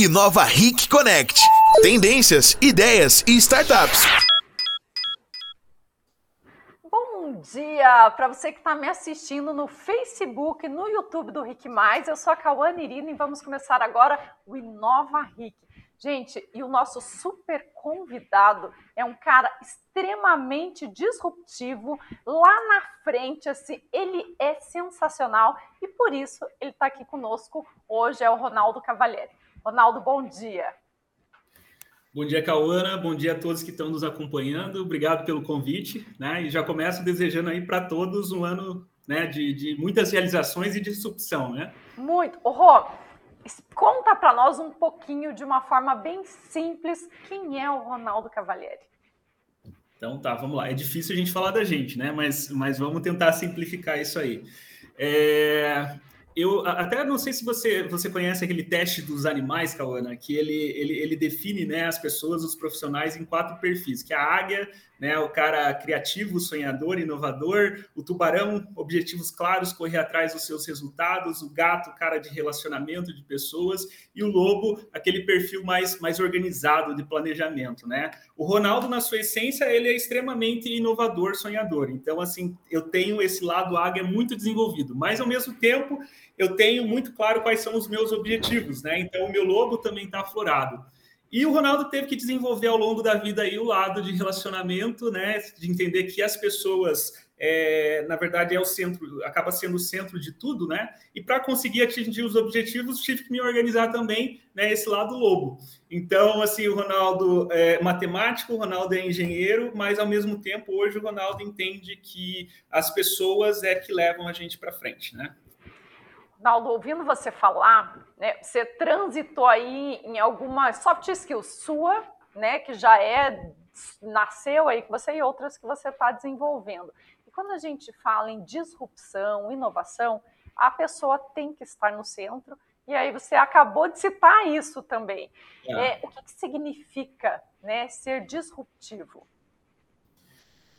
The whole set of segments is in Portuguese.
Inova Ric Connect. Tendências, ideias e startups. Bom dia para você que está me assistindo no Facebook, no YouTube do Ric Mais. Eu sou a Cauane Irina e vamos começar agora o Inova Ric. Gente, e o nosso super convidado é um cara extremamente disruptivo lá na frente, assim, ele é sensacional e por isso ele está aqui conosco hoje é o Ronaldo Cavalieri. Ronaldo, bom dia. Bom dia, Cauana. Bom dia a todos que estão nos acompanhando. Obrigado pelo convite, né? E já começo desejando aí para todos um ano né, de, de, muitas realizações e disrupção, né? Muito. Ô, Rô, conta para nós um pouquinho, de uma forma bem simples, quem é o Ronaldo Cavalieri. Então tá, vamos lá. É difícil a gente falar da gente, né? Mas, mas vamos tentar simplificar isso aí. É, eu até não sei se você, você conhece aquele teste dos animais, Cauana, que ele, ele, ele define né, as pessoas, os profissionais, em quatro perfis, que é a águia, né, o cara criativo, sonhador, inovador, o tubarão, objetivos claros, correr atrás dos seus resultados, o gato, cara de relacionamento de pessoas, e o lobo, aquele perfil mais, mais organizado de planejamento, né? O Ronaldo, na sua essência, ele é extremamente inovador, sonhador. Então, assim, eu tenho esse lado águia muito desenvolvido, mas ao mesmo tempo eu tenho muito claro quais são os meus objetivos, né? Então, o meu lobo também está aflorado. E o Ronaldo teve que desenvolver ao longo da vida aí o lado de relacionamento, né? De entender que as pessoas, é, na verdade, é o centro, acaba sendo o centro de tudo, né? E para conseguir atingir os objetivos, tive que me organizar também, né? Esse lado lobo. Então, assim, o Ronaldo é matemático, o Ronaldo é engenheiro, mas ao mesmo tempo, hoje o Ronaldo entende que as pessoas é que levam a gente para frente, né? Naldo, ouvindo você falar, né, você transitou aí em alguma soft skill sua, né, que já é nasceu aí com você e outras que você está desenvolvendo. Quando a gente fala em disrupção, inovação, a pessoa tem que estar no centro. E aí você acabou de citar isso também. É. É, o que, que significa né, ser disruptivo?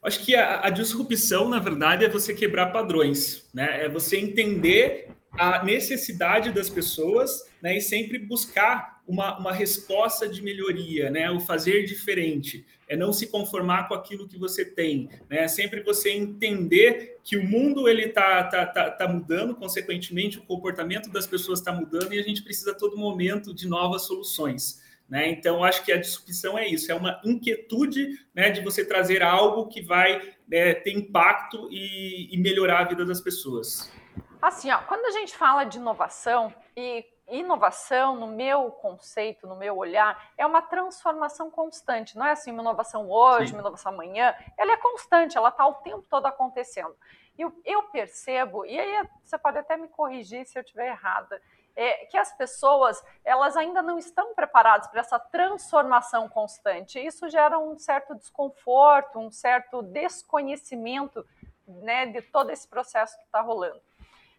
Acho que a, a, disrupção, na verdade, é você quebrar padrões, né? É você entender a necessidade das pessoas né, e sempre buscar uma, uma resposta de melhoria, né, o fazer diferente, é não se conformar com aquilo que você tem, né, sempre você entender que o mundo ele está tá, tá, tá mudando, consequentemente o comportamento das pessoas está mudando e a gente precisa a todo momento de novas soluções. Né? Então, acho que a disrupção é isso, é uma inquietude né, de você trazer algo que vai né, ter impacto e, e melhorar a vida das pessoas. Assim, ó, quando a gente fala de inovação, e inovação, no meu conceito, no meu olhar, é uma transformação constante. Não é assim, uma inovação hoje, Sim. uma inovação amanhã. Ela é constante, ela está o tempo todo acontecendo. E eu, eu, percebo, e aí você pode até me corrigir se eu estiver errada, é, que as pessoas elas ainda não estão preparadas para essa transformação constante. Isso gera um certo desconforto, um certo desconhecimento né, de todo esse processo que está rolando.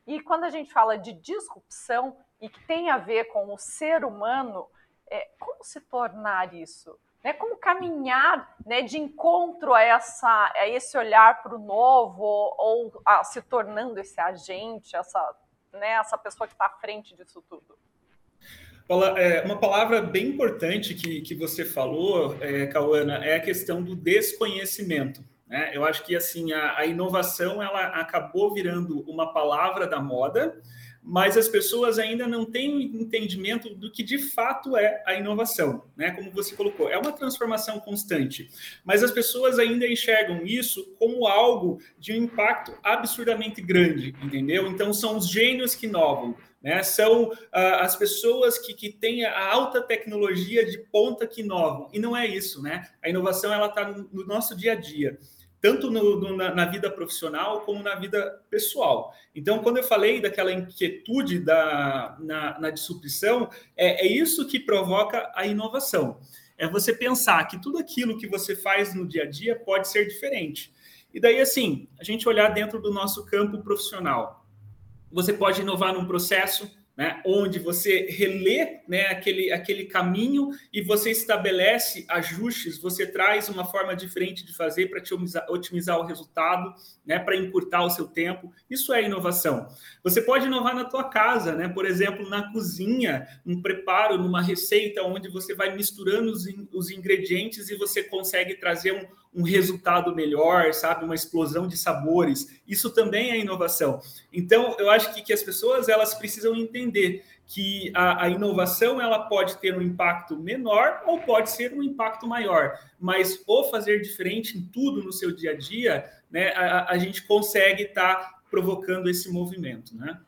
E quando a gente fala de disrupção e que tem a ver com o ser humano, é, como se tornar isso? Né? Como caminhar né, de encontro a, essa, a esse olhar para o novo ou a, se tornando esse agente, essa, né, essa pessoa que está à frente disso tudo? É, uma palavra bem importante que, que você falou, é, Cauana, é a questão do desconhecimento. Né? Eu acho que assim a, a inovação ela acabou virando uma palavra da moda, mas as pessoas ainda não têm entendimento do que de fato é a inovação, né? Como você colocou, é uma transformação constante, mas as pessoas ainda enxergam isso como algo de um impacto absurdamente grande, entendeu? Então são os gênios que inovam, né? São uh, as pessoas que, que têm a alta tecnologia de ponta que inovam, e não é isso, né? A inovação ela está no, no nosso dia a dia tanto no, no, na, na, vida profissional como na vida pessoal. Então, quando eu falei daquela inquietude da, na, na disrupção, é, é isso que provoca a inovação. É você pensar que tudo aquilo que você faz no dia a dia pode ser diferente. E daí, assim, a gente olhar dentro do nosso campo profissional. Você pode inovar num processo, né, onde você relê né, aquele, aquele caminho e você estabelece ajustes, você traz uma forma diferente de fazer para te otimizar, otimizar, o resultado, né, para encurtar o seu tempo. Isso é inovação. Você pode inovar na tua casa, né, por exemplo, na cozinha, um preparo, numa receita onde você vai misturando os, os ingredientes e você consegue trazer um, um resultado melhor, sabe, uma explosão de sabores. Isso também é inovação. Então, eu acho que, que as pessoas elas precisam entender que a, a, inovação ela pode ter um impacto menor ou pode ser um impacto maior, mas o fazer diferente em tudo no seu dia a dia, né, a, a gente consegue estar tá provocando esse movimento, né?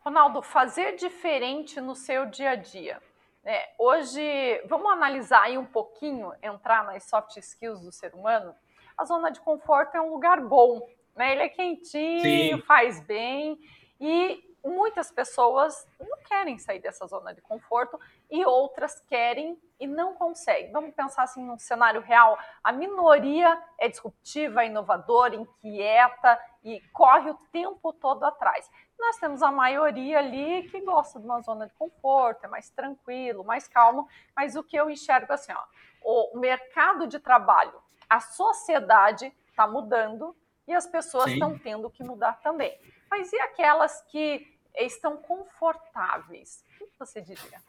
Ronaldo, fazer diferente no seu dia a dia. É, hoje, vamos analisar aí um pouquinho, entrar nas soft skills do ser humano. A zona de conforto é um lugar bom, né? Ele é quentinho, Sim. faz bem e muitas pessoas não querem sair dessa zona de conforto e outras querem e não conseguem. Vamos pensar assim num cenário real: a minoria é disruptiva, inovadora, inquieta e corre o tempo todo atrás. Nós temos a maioria ali que gosta de uma zona de conforto, é mais tranquilo, mais calmo, mas o que eu enxergo assim, ó, o mercado de trabalho, a sociedade está mudando e as pessoas estão tendo que mudar também. Mas e aquelas que estão confortáveis? O que você diria?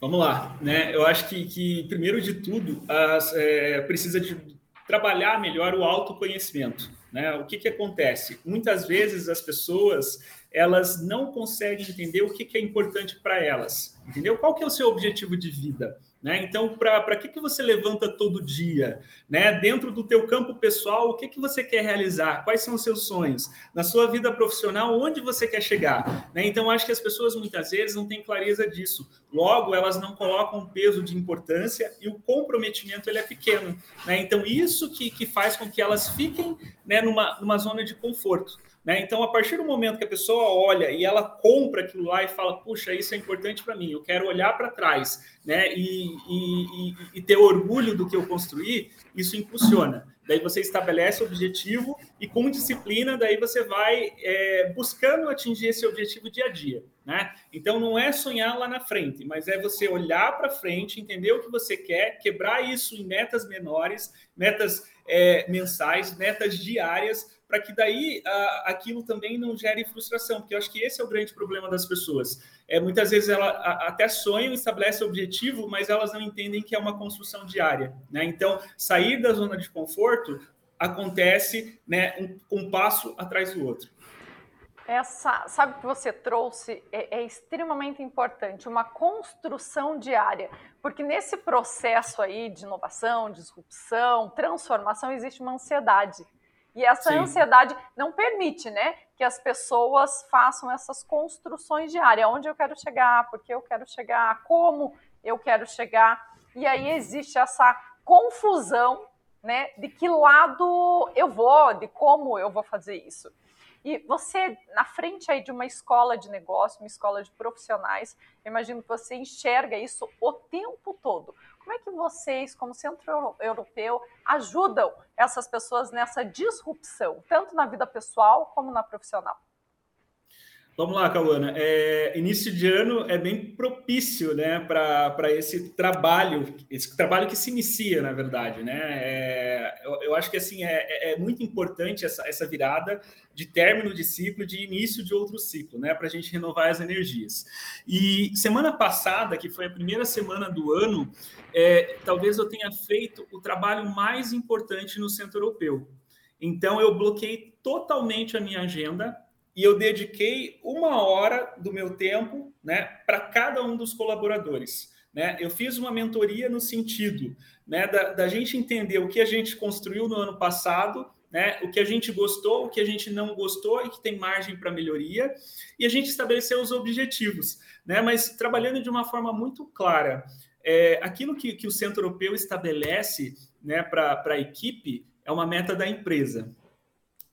Vamos lá, né? Eu acho que, que primeiro de tudo, as, é, precisa de trabalhar melhor o autoconhecimento. Né? O que, que acontece? Muitas vezes as pessoas elas não conseguem entender o que, que é importante para elas. Entendeu? Qual que é o seu objetivo de vida? Né? Então, para que, que você levanta todo dia? Né? Dentro do teu campo pessoal, o que, que você quer realizar? Quais são os seus sonhos? Na sua vida profissional, onde você quer chegar? Né? Então, acho que as pessoas muitas vezes não têm clareza disso. Logo, elas não colocam um peso de importância e o comprometimento ele é pequeno. Né? Então, isso que, que faz com que elas fiquem né, numa, numa zona de conforto. Né? Então, a partir do momento que a pessoa olha e ela compra aquilo lá e fala, puxa, isso é importante para mim, eu quero olhar para trás né? E, e, e, ter orgulho do que eu construí, isso impulsiona. Daí você estabelece o objetivo e com disciplina, daí você vai é, buscando atingir esse objetivo dia a dia. Né? Então não é sonhar lá na frente, mas é você olhar para frente, entender o que você quer, quebrar isso em metas menores, metas é, mensais, metas diárias, para que daí a, aquilo também não gere frustração, porque eu acho que esse é o grande problema das pessoas. É, muitas vezes ela a, até sonham, estabelece objetivo, mas elas não entendem que é uma construção diária. Né? Então, sair da zona de conforto acontece né, um, um passo atrás do outro. Essa, sabe que você trouxe é, é, extremamente importante, uma construção diária, porque nesse processo aí de inovação, disrupção, transformação, existe uma ansiedade. E essa Sim. ansiedade não permite, né, que as pessoas façam essas construções diárias. Onde eu quero chegar, porque eu quero chegar, como eu quero chegar. E aí existe essa confusão, né, de que lado eu vou, de como eu vou fazer isso. E você, na frente aí de uma escola de negócio, uma escola de profissionais, eu imagino que você enxerga isso o tempo todo. Como é que vocês, como Centro Europeu, ajudam essas pessoas nessa disrupção, tanto na vida pessoal como na profissional? Vamos lá, Cauana. É, início de ano é bem propício né, para esse trabalho, esse trabalho que se inicia, na verdade. Né? É, eu, eu, acho que assim é, é, é muito importante essa, essa virada de término de ciclo, de início de outro ciclo, né, para a gente renovar as energias. E semana passada, que foi a primeira semana do ano, é, talvez eu tenha feito o trabalho mais importante no Centro Europeu. Então, eu bloqueei totalmente a minha agenda e eu dediquei uma hora do meu tempo né, para cada um dos colaboradores. Né? Eu fiz uma mentoria no sentido né, da, da, gente entender o que a gente construiu no ano passado, né, o que a gente gostou, o que a gente não gostou e que tem margem para melhoria, e a gente estabeleceu os objetivos, né, mas trabalhando de uma forma muito clara. É, aquilo que, que o Centro Europeu estabelece né, para a equipe é uma meta da empresa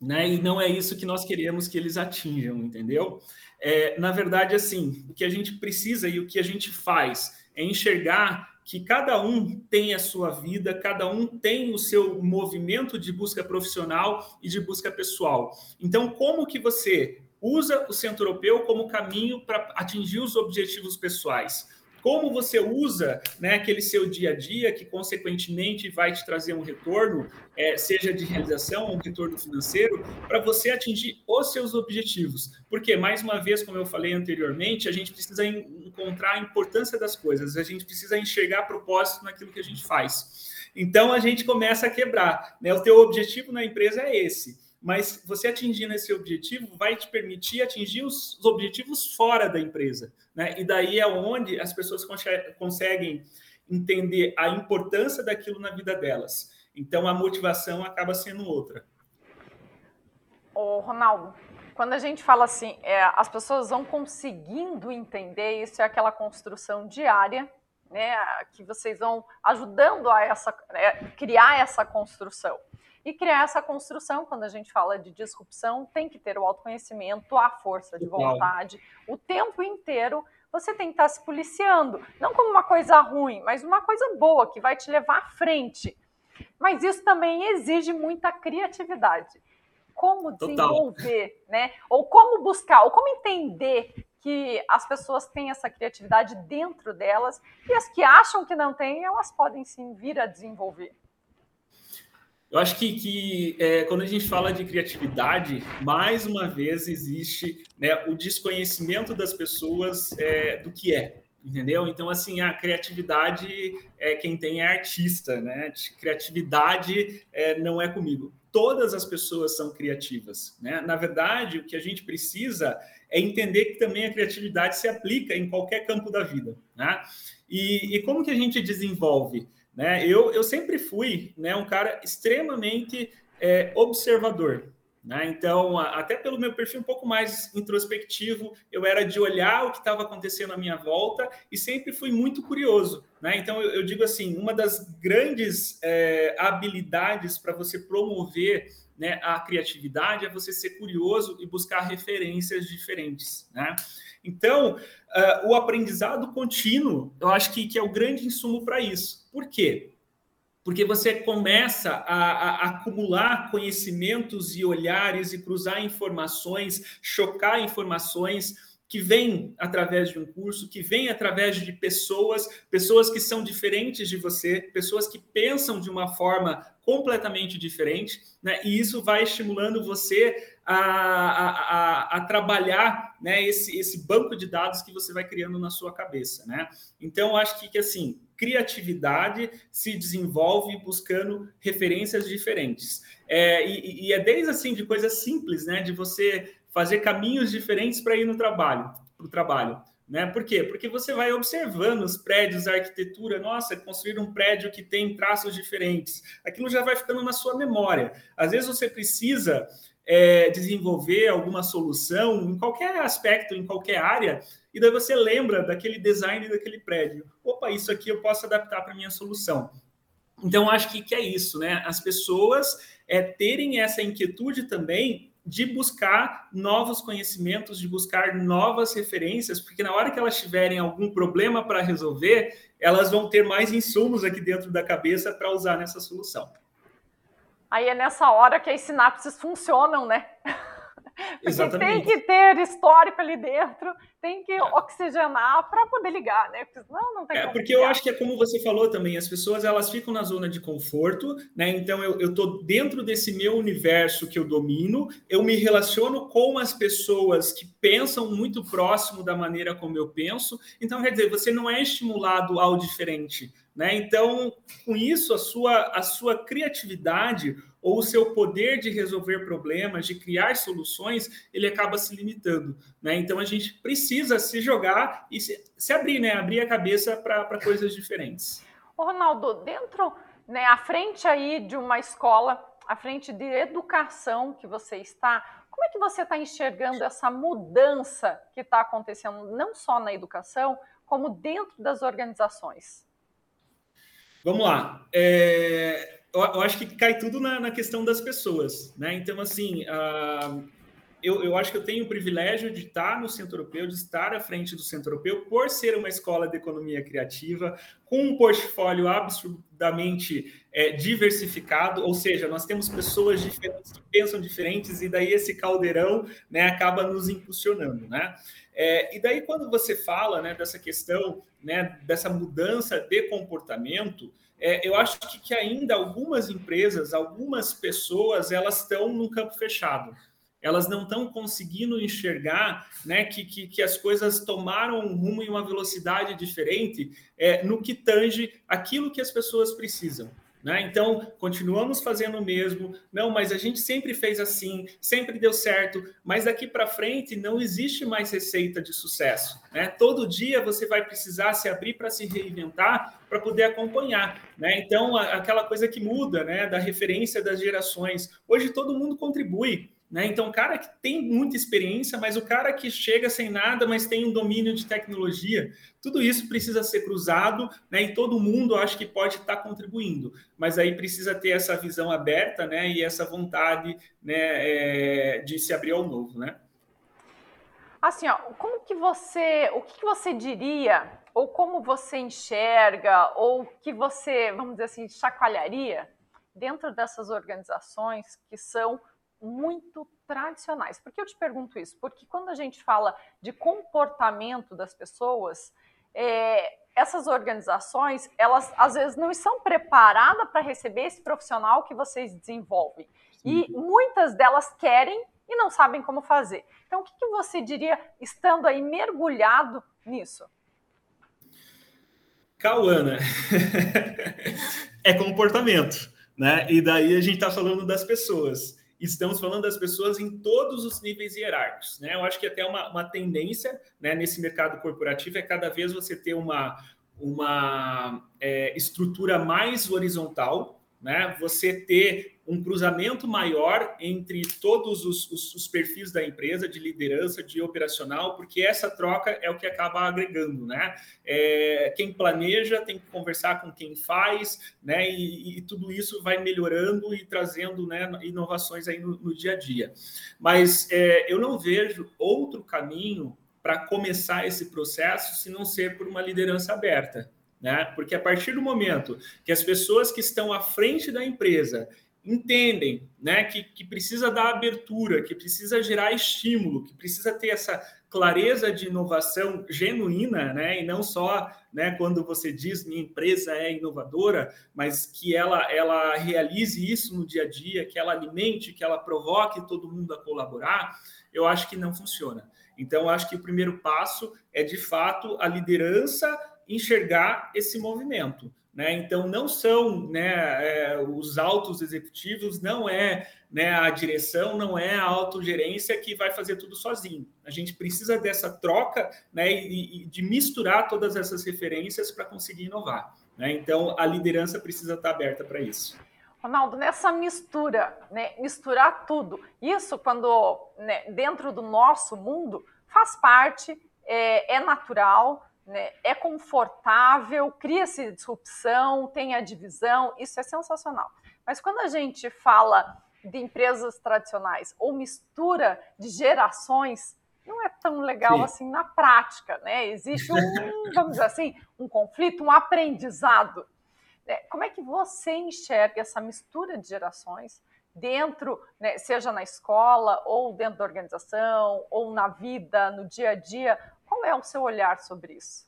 né? E não é isso que nós queremos que eles atinjam, entendeu? É, na verdade, assim, o que a gente precisa e o que a gente faz é enxergar que cada um tem a sua vida, cada um tem o seu movimento de busca profissional e de busca pessoal. Então, como que você usa o centro europeu como caminho para atingir os objetivos pessoais como você usa né, aquele seu dia a dia, que consequentemente vai te trazer um retorno, é, seja de realização, um retorno financeiro, para você atingir os seus objetivos. Porque, mais uma vez, como eu falei anteriormente, a gente precisa encontrar a importância das coisas, a gente precisa enxergar propósito naquilo que a gente faz. Então, a gente começa a quebrar. Né? O teu objetivo na empresa é esse mas você atingindo esse objetivo vai te permitir atingir os, objetivos fora da empresa. Né? E daí é onde as pessoas conseguem entender a importância daquilo na vida delas. Então a motivação acaba sendo outra. Ô, Ronaldo, quando a gente fala assim, é, as pessoas vão conseguindo entender isso é aquela construção diária, né, que vocês vão ajudando a essa, é, criar essa construção. E criar essa construção, quando a gente fala de disrupção, tem que ter o autoconhecimento, a força de vontade, o tempo inteiro você tem que estar se policiando. Não como uma coisa ruim, mas uma coisa boa, que vai te levar à frente. Mas isso também exige muita criatividade. Como desenvolver, Total. né? Ou como buscar, ou como entender que as pessoas têm essa criatividade dentro delas e as que acham que não têm, elas podem sim vir a desenvolver. Eu acho que, que é, quando a gente fala de criatividade, mais uma vez existe né, o desconhecimento das pessoas é, do que é, entendeu? Então, assim, a criatividade é quem tem é artista, né? Criatividade é, não é comigo. Todas as pessoas são criativas, né? Na verdade, o que a gente precisa é entender que também a criatividade se aplica em qualquer campo da vida, né? E, e como que a gente desenvolve? Né? Eu, eu sempre fui né, um cara extremamente é, observador. Né? Então, até pelo meu perfil um pouco mais introspectivo, eu era de olhar o que estava acontecendo à minha volta e sempre fui muito curioso. Né? Então, eu, eu digo assim: uma das grandes é, habilidades para você promover né, a criatividade é você ser curioso e buscar referências diferentes. Né? Então, uh, o aprendizado contínuo, eu acho que, que é o grande insumo para isso. Por quê? Porque você começa a, a, acumular conhecimentos e olhares e cruzar informações, chocar informações que vêm através de um curso, que vêm através de pessoas, pessoas que são diferentes de você, pessoas que pensam de uma forma completamente diferente, né? E isso vai estimulando você a, a, a, a, trabalhar né, esse, esse banco de dados que você vai criando na sua cabeça, né? Então, acho que, que assim, criatividade se desenvolve buscando referências diferentes. É, e, e, é desde assim de coisas simples, né? De você fazer caminhos diferentes para ir no trabalho, para o trabalho. Né? Por quê? Porque você vai observando os prédios, a arquitetura, nossa, construir um prédio que tem traços diferentes. Aquilo já vai ficando na sua memória. Às vezes você precisa é, desenvolver alguma solução em qualquer aspecto, em qualquer área, e daí você lembra daquele design daquele prédio. Opa, isso aqui eu posso adaptar para minha solução. Então, acho que, que é isso, né? As pessoas é, terem essa inquietude também de buscar novos conhecimentos, de buscar novas referências, porque na hora que elas tiverem algum problema para resolver, elas vão ter mais insumos aqui dentro da cabeça para usar nessa solução. Aí é nessa hora que as sinapses funcionam, né? Exatamente. tem que ter histórico ali dentro, tem que é. oxigenar para poder ligar, né? Porque senão não tem É, porque ligar. eu acho que é como você falou também, as pessoas elas ficam na zona de conforto, né? Então eu, eu tô dentro desse meu universo que eu domino, eu me relaciono com as pessoas que pensam muito próximo da maneira como eu penso. Então, quer dizer, você não é estimulado ao diferente. Né? Então, com isso, a sua, a sua criatividade ou o seu poder de resolver problemas, de criar soluções, ele acaba se limitando. Né? Então, a gente precisa se jogar e se, se abrir, né? abrir a cabeça para coisas diferentes. Ô, Ronaldo, dentro, né, à frente aí de uma escola, à frente de educação que você está, como é que você está enxergando essa mudança que está acontecendo, não só na educação, como dentro das organizações? Vamos lá. É, eu, eu, acho que cai tudo na, na, questão das pessoas, né? Então, assim, a, eu, eu acho que eu tenho o privilégio de estar no Centro Europeu, de estar à frente do Centro Europeu, por ser uma escola de economia criativa, com um portfólio absurdamente é, diversificado, ou seja, nós temos pessoas diferentes que pensam diferentes, e daí esse caldeirão né, acaba nos impulsionando. Né? É, e daí, quando você fala né, dessa questão, né, dessa mudança de comportamento, é, eu acho que, que ainda algumas empresas, algumas pessoas, elas estão num campo fechado elas não estão conseguindo enxergar né, que, que, que, as coisas tomaram um rumo e uma velocidade diferente é, no que tange aquilo que as pessoas precisam. Né? Então, continuamos fazendo o mesmo, não, mas a gente sempre fez assim, sempre deu certo, mas daqui para frente não existe mais receita de sucesso. Né? Todo dia você vai precisar se abrir para se reinventar para poder acompanhar. Né? Então, aquela coisa que muda, né, da referência das gerações. Hoje todo mundo contribui. Né? Então, o cara que tem muita experiência, mas o cara que chega sem nada, mas tem um domínio de tecnologia, tudo isso precisa ser cruzado, né? E todo mundo acho que pode estar contribuindo, mas aí precisa ter essa visão aberta, né? E essa vontade, né? É, de se abrir ao novo, né? Assim, ó, como que você, o que você diria, ou como você enxerga, ou que você, vamos dizer assim, chacoalharia dentro dessas organizações que são muito tradicionais. Por que eu te pergunto isso? Porque quando a gente fala de comportamento das pessoas, é, essas organizações, elas às vezes não estão preparadas para receber esse profissional que vocês desenvolvem. Sim. E muitas delas querem e não sabem como fazer. Então, o que, que você diria estando aí mergulhado nisso? Cauana, é comportamento, né? E daí a gente está falando das pessoas estamos falando das pessoas em todos os níveis hierárquicos. Né? Eu acho que até uma, uma tendência né, nesse mercado corporativo é cada vez você ter uma, uma é, estrutura mais horizontal, né? Você ter um cruzamento maior entre todos os, os, os, perfis da empresa, de liderança, de operacional, porque essa troca é o que acaba agregando, né? É, quem planeja tem que conversar com quem faz, né? E, e tudo isso vai melhorando e trazendo né, inovações aí no, no dia a dia. Mas é, eu não vejo outro caminho para começar esse processo se não ser por uma liderança aberta. Né? Porque a partir do momento que as pessoas que estão à frente da empresa entendem né, que, que precisa dar abertura, que precisa gerar estímulo, que precisa ter essa clareza de inovação genuína, né, e não só né, quando você diz minha empresa é inovadora, mas que ela, ela realize isso no dia a dia, que ela alimente, que ela provoque todo mundo a colaborar, eu acho que não funciona. Então, acho que o primeiro passo é, de fato, a liderança enxergar esse movimento. Né? Então, não são né, é, os altos executivos, não é né, a direção, não é a autogerência que vai fazer tudo sozinho. A gente precisa dessa troca né, e, e de misturar todas essas referências para conseguir inovar. Né? Então, a liderança precisa estar aberta para isso. Ronaldo, nessa mistura, né, misturar tudo, isso quando né, dentro do nosso mundo faz parte, é, é natural, né, é confortável, cria-se disrupção, tem a divisão, isso é sensacional. Mas quando a gente fala de empresas tradicionais ou mistura de gerações, não é tão legal Sim. assim na prática, né? Existe um, vamos dizer assim, um conflito, um aprendizado. É, como é que você enxerga essa mistura de gerações dentro, né, seja na escola ou dentro da organização ou na vida, no dia a dia? Qual é o seu olhar sobre isso?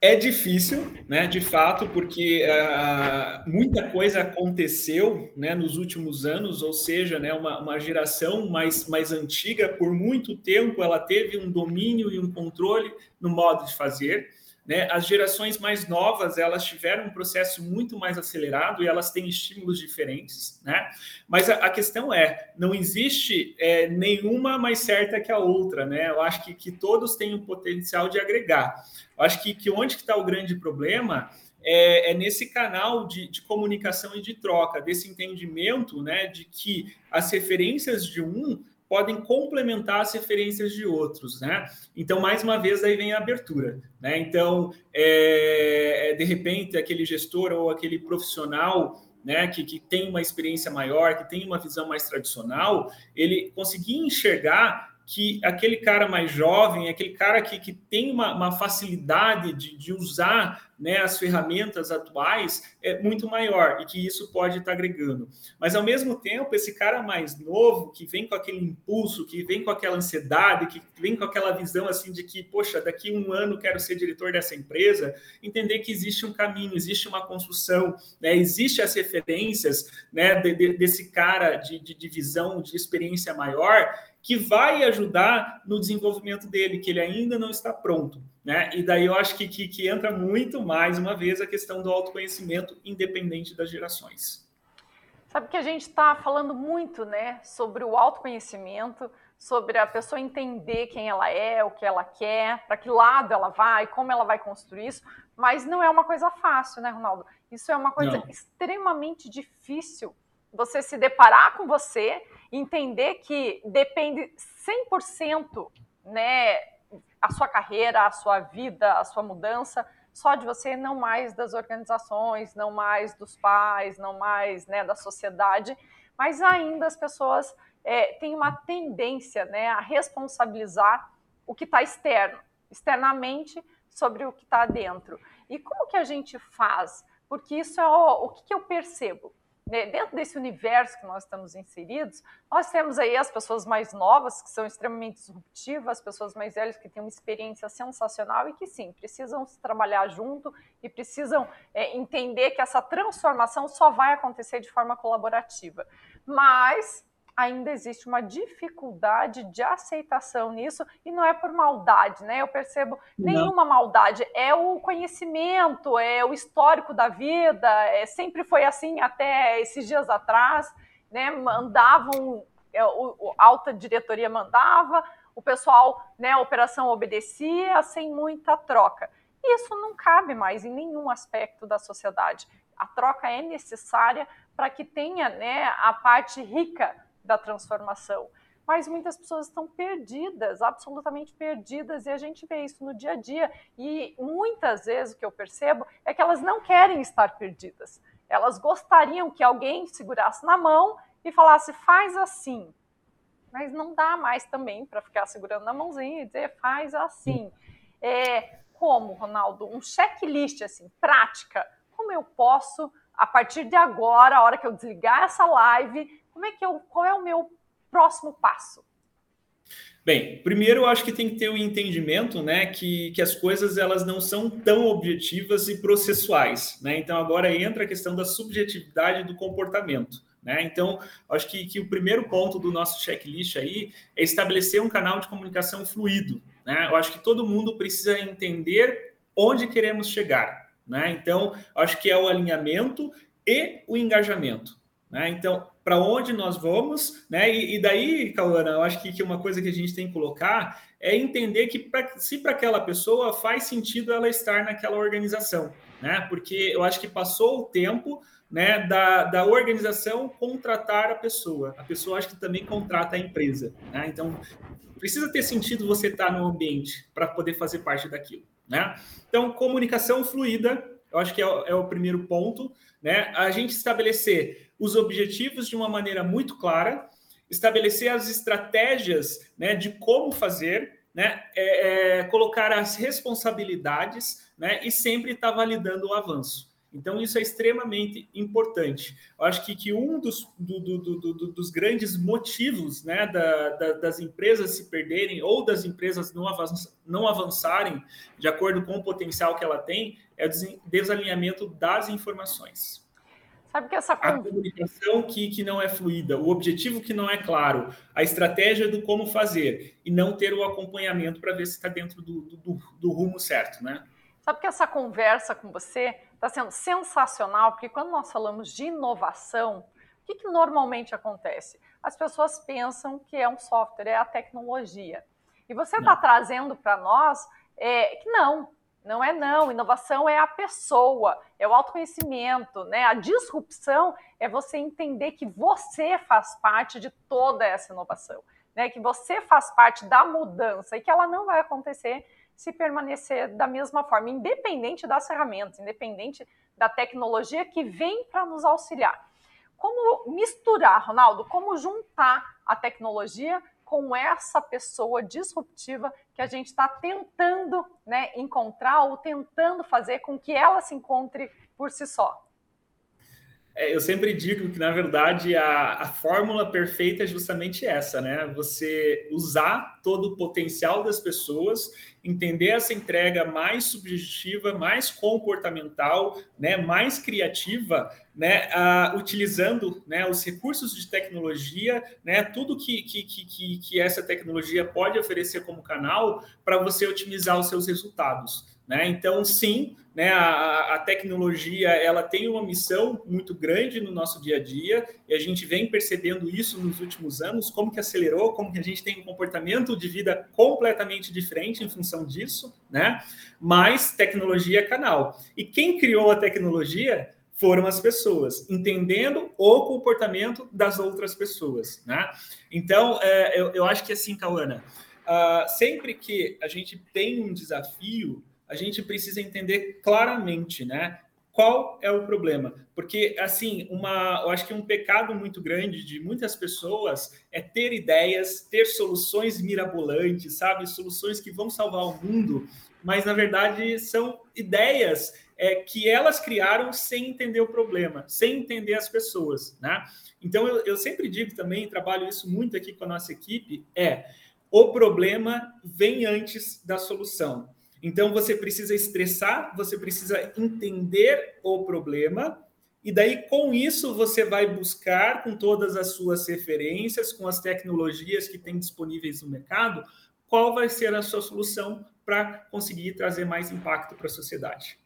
É difícil, né, de fato, porque uh, muita coisa aconteceu né, nos últimos anos, ou seja, né, uma, uma geração mais, mais antiga, por muito tempo, ela teve um domínio e um controle no modo de fazer. Né? As gerações mais novas elas tiveram um processo muito mais acelerado e elas têm estímulos diferentes, né? Mas a, a questão é, não existe é, nenhuma mais certa que a outra, né? Eu acho que, que todos têm um potencial de agregar. Eu acho que, que onde está o grande problema é, é, nesse canal de, de, comunicação e de troca, desse entendimento, né, de que as referências de um podem complementar as referências de outros, né? Então, mais uma vez, aí vem a abertura, né? Então, é, de repente, aquele gestor ou aquele profissional né, que, que tem uma experiência maior, que tem uma visão mais tradicional, ele conseguir enxergar que aquele cara mais jovem, aquele cara que, que tem uma, uma facilidade de, de usar né, as ferramentas atuais é muito maior e que isso pode estar agregando. Mas, ao mesmo tempo, esse cara mais novo, que vem com aquele impulso, que vem com aquela ansiedade, que vem com aquela visão assim de que, poxa, daqui um ano quero ser diretor dessa empresa, entender que existe um caminho, existe uma construção, né, existe as referências né, de, de, desse cara de, de, de visão, de experiência maior, que vai ajudar no desenvolvimento dele, que ele ainda não está pronto. Né? E daí eu acho que, que, que entra muito mais uma vez a questão do autoconhecimento independente das gerações. Sabe que a gente está falando muito né, sobre o autoconhecimento, sobre a pessoa entender quem ela é, o que ela quer, para que lado ela vai, como ela vai construir isso, mas não é uma coisa fácil, né, Ronaldo? Isso é uma coisa não. extremamente difícil. Você se deparar com você entender que depende 100%, né, a sua carreira, a sua vida, a sua mudança, só de você, não mais das organizações, não mais dos pais, não mais né, da sociedade, mas ainda as pessoas é, têm uma tendência né, a responsabilizar o que está externo, externamente sobre o que está dentro. E como que a gente faz? Porque isso é o, o que, que eu percebo dentro desse universo que nós estamos inseridos, nós temos aí as pessoas mais novas, que são extremamente disruptivas, as pessoas mais velhas que têm uma experiência sensacional e que sim, precisam se trabalhar junto e precisam é, entender que essa transformação só vai acontecer de forma colaborativa. Mas ainda existe uma dificuldade de aceitação nisso e não é por maldade, né? Eu percebo nenhuma não. maldade, é o conhecimento, é o histórico da vida, é, sempre foi assim até esses dias atrás, né? Mandavam, é, o, a alta diretoria mandava, o pessoal, né, a operação obedecia sem muita troca. Isso não cabe mais em nenhum aspecto da sociedade. A troca é necessária para que tenha né, a parte rica da transformação. Mas muitas pessoas estão perdidas, absolutamente perdidas, e a gente vê isso no dia a dia. E muitas vezes o que eu percebo é que elas não querem estar perdidas. Elas gostariam que alguém segurasse na mão e falasse, faz assim. Mas não dá mais também para ficar segurando na mãozinha e dizer, faz assim. É, como, Ronaldo? Um checklist, assim, prática. Como eu posso, a partir de agora, a hora que eu desligar essa live, como é que eu, qual é o meu próximo passo? Bem, primeiro eu acho que tem que ter o um entendimento, né, que, que as coisas elas não são tão objetivas e processuais, né? Então agora entra a questão da subjetividade do comportamento, né? Então acho que, que o primeiro ponto do nosso checklist aí é estabelecer um canal de comunicação fluido, né? Eu acho que todo mundo precisa entender onde queremos chegar, né? Então acho que é o alinhamento e o engajamento, né? Então para onde nós vamos, né? E, e daí, Cauana, eu acho que, que uma coisa que a gente tem que colocar é entender que pra, se para aquela pessoa faz sentido ela estar naquela organização, né? Porque eu acho que passou o tempo né, da, da organização contratar a pessoa. A pessoa acho que também contrata a empresa. Né? Então, precisa ter sentido você estar no ambiente para poder fazer parte daquilo. Né? Então, comunicação fluida, eu acho que é, é o primeiro ponto. Né? A gente estabelecer os objetivos de uma maneira muito clara, estabelecer as estratégias né, de como fazer, né, é, é, colocar as responsabilidades né, e sempre estar tá validando o avanço. Então, isso é extremamente importante. Eu acho que, que um dos, do, do, do, dos grandes motivos né, da, da, das empresas se perderem ou das empresas não, não avançarem de acordo com o potencial que ela tem é o desalinhamento das informações. Sabe que essa a comunicação que, que não é fluida, o objetivo que não é claro, a estratégia do como fazer e não ter o acompanhamento para ver se está dentro do, do, do, rumo certo, né? Sabe que essa conversa com você está sendo sensacional, porque quando nós falamos de inovação, o que, que normalmente acontece? As pessoas pensam que é um software, é a tecnologia. E você está trazendo para nós é, que não, não é não, inovação é a pessoa, é o autoconhecimento, né? A disrupção é você entender que você faz parte de toda essa inovação, né? Que você faz parte da mudança e que ela não vai acontecer se permanecer da mesma forma, independente das ferramentas, independente da tecnologia que vem para nos auxiliar. Como misturar, Ronaldo, como juntar a tecnologia com essa pessoa disruptiva que a gente está tentando né, encontrar ou tentando fazer com que ela se encontre por si só? É, eu sempre digo que, na verdade, a, a fórmula perfeita é justamente essa, né? Você usar todo o potencial das pessoas, entender essa entrega mais subjetiva, mais comportamental, né? mais criativa, né? Uh, utilizando né? os recursos de tecnologia, né? tudo que, que, que, que essa tecnologia pode oferecer como canal para você otimizar os seus resultados. Né? Então, sim, né, a, a, tecnologia ela tem uma missão muito grande no nosso dia a dia e a gente vem percebendo isso nos últimos anos, como que acelerou, como que a gente tem um comportamento de vida completamente diferente em função disso, né? Mas tecnologia é canal. E quem criou a tecnologia foram as pessoas, entendendo o comportamento das outras pessoas, né? Então, é, eu, eu acho que assim, Cauana, uh, sempre que a gente tem um desafio, a gente precisa entender claramente, né? Qual é o problema? Porque, assim, uma, eu acho que um pecado muito grande de muitas pessoas é ter ideias, ter soluções mirabolantes, sabe? Soluções que vão salvar o mundo, mas na verdade são ideias é, que elas criaram sem entender o problema, sem entender as pessoas, né? Então, eu, eu sempre digo também, trabalho isso muito aqui com a nossa equipe, é o problema vem antes da solução. Então você precisa estressar, você precisa entender o problema, e daí com isso você vai buscar com todas as suas referências, com as tecnologias que tem disponíveis no mercado, qual vai ser a sua solução para conseguir trazer mais impacto para a sociedade.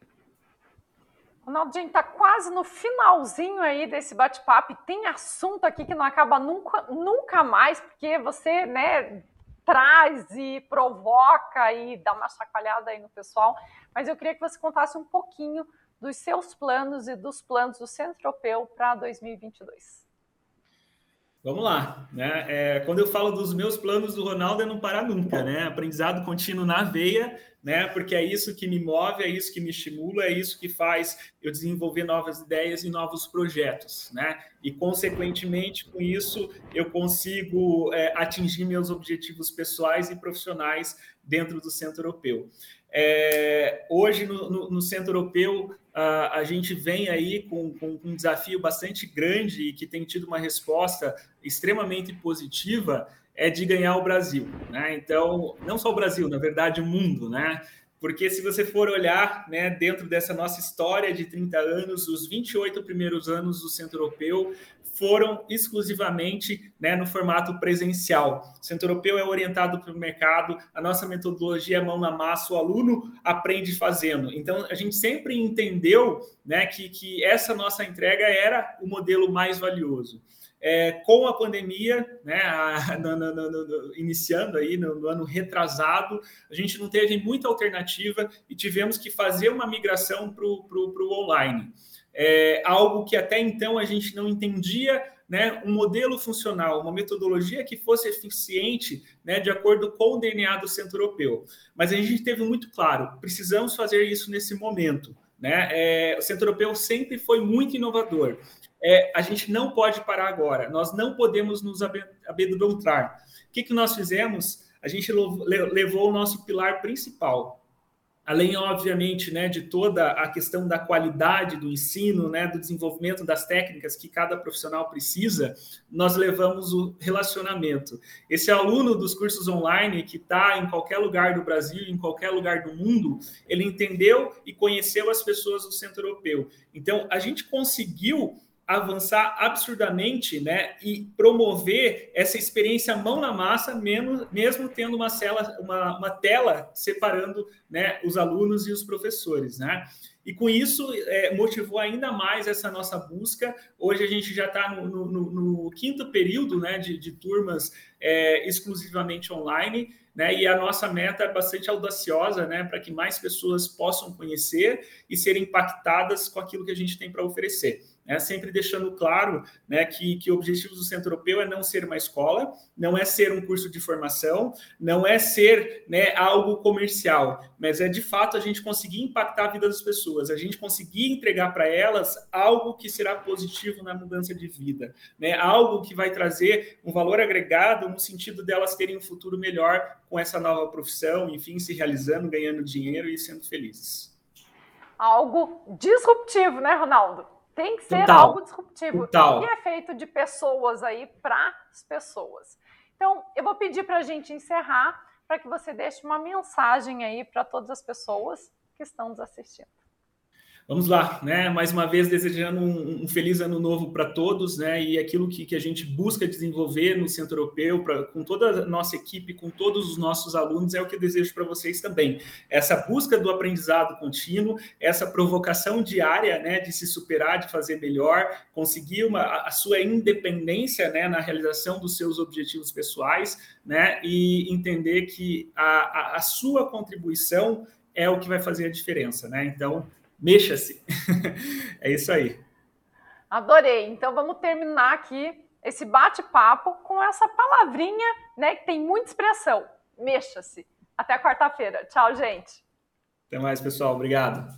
Gente está quase no finalzinho aí desse bate-papo. Tem assunto aqui que não acaba nunca, nunca mais, porque você né, traz e provoca e dá uma chacoalhada aí no pessoal. Mas eu queria que você contasse um pouquinho dos seus planos e dos planos do Centro Europeu para 2022. Vamos lá, né? É, quando eu falo dos meus planos do Ronaldo é não parar nunca, né? Aprendizado contínuo na veia, né? Porque é isso que me move, é isso que me estimula, é isso que faz eu desenvolver novas ideias e novos projetos, né? E consequentemente com isso eu consigo é, atingir meus objetivos pessoais e profissionais dentro do Centro Europeu. É, hoje, no, no, no, Centro Europeu, a, a gente vem aí com, com, com, um desafio bastante grande e que tem tido uma resposta extremamente positiva, é de ganhar o Brasil. Né? Então, não só o Brasil, na verdade, o mundo. Né? porque se você for olhar né, dentro dessa nossa história de 30 anos, os 28 primeiros anos do Centro Europeu foram exclusivamente né, no formato presencial. O Centro Europeu é orientado para o mercado, a nossa metodologia é mão na massa, o aluno aprende fazendo. Então, a gente sempre entendeu né, que, que essa nossa entrega era o modelo mais valioso. É, com a pandemia, né, a, no, no, no, iniciando aí no, ano retrasado, a gente não teve muita alternativa e tivemos que fazer uma migração para o online. É, algo que até então a gente não entendia, né, um modelo funcional, uma metodologia que fosse eficiente, né, de acordo com o DNA do Centro Europeu. Mas a gente teve muito claro, precisamos fazer isso nesse momento. Né? É, o Centro Europeu sempre foi muito inovador é, a gente não pode parar agora, nós não podemos nos amedrontar. O que, que nós fizemos? A gente levou o nosso pilar principal, além, obviamente, né, de toda a questão da qualidade do ensino, né, do desenvolvimento das técnicas que cada profissional precisa, nós levamos o relacionamento. Esse aluno dos cursos online que está em qualquer lugar do Brasil, em qualquer lugar do mundo, ele entendeu e conheceu as pessoas do Centro Europeu. Então, a gente conseguiu avançar absurdamente né, e promover essa experiência mão na massa, mesmo, mesmo tendo uma, cela, uma, uma tela separando né, os alunos e os professores. Né? E com isso é, motivou ainda mais essa nossa busca. Hoje a gente já está no, no, no, quinto período né, de, de turmas é, exclusivamente online. Né, e a nossa meta é bastante audaciosa, né, para que mais pessoas possam conhecer e serem impactadas com aquilo que a gente tem para oferecer. Né, sempre deixando claro né, que, que o objetivo do Centro Europeu é não ser uma escola, não é ser um curso de formação, não é ser né, algo comercial, mas é de fato a gente conseguir impactar a vida das pessoas, a gente conseguir entregar para elas algo que será positivo na mudança de vida, né, algo que vai trazer um valor agregado no sentido delas terem um futuro melhor com essa nova profissão, enfim, se realizando, ganhando dinheiro e sendo felizes. Algo disruptivo, né, Ronaldo? Tem que ser Total. algo disruptivo. Total. E é feito de pessoas aí para as pessoas. Então, eu vou pedir para a gente encerrar, para que você deixe uma mensagem aí para todas as pessoas que estão nos assistindo. Vamos lá, né? Mais uma vez desejando um, um feliz ano novo para todos, né? E aquilo que, que, a gente busca desenvolver no Centro Europeu, pra, com toda a nossa equipe, com todos os nossos alunos, é o que eu desejo para vocês também. Essa busca do aprendizado contínuo, essa provocação diária, né? De se superar, de fazer melhor, conseguir uma, a sua independência, né? Na realização dos seus objetivos pessoais, né? E entender que a, a, a sua contribuição é o que vai fazer a diferença, né? Então mexa-se. é isso aí. Adorei. Então vamos terminar aqui esse bate-papo com essa palavrinha, né, que tem muita expressão. Mexa-se. Até quarta-feira. Tchau, gente. Até mais, pessoal. Obrigado.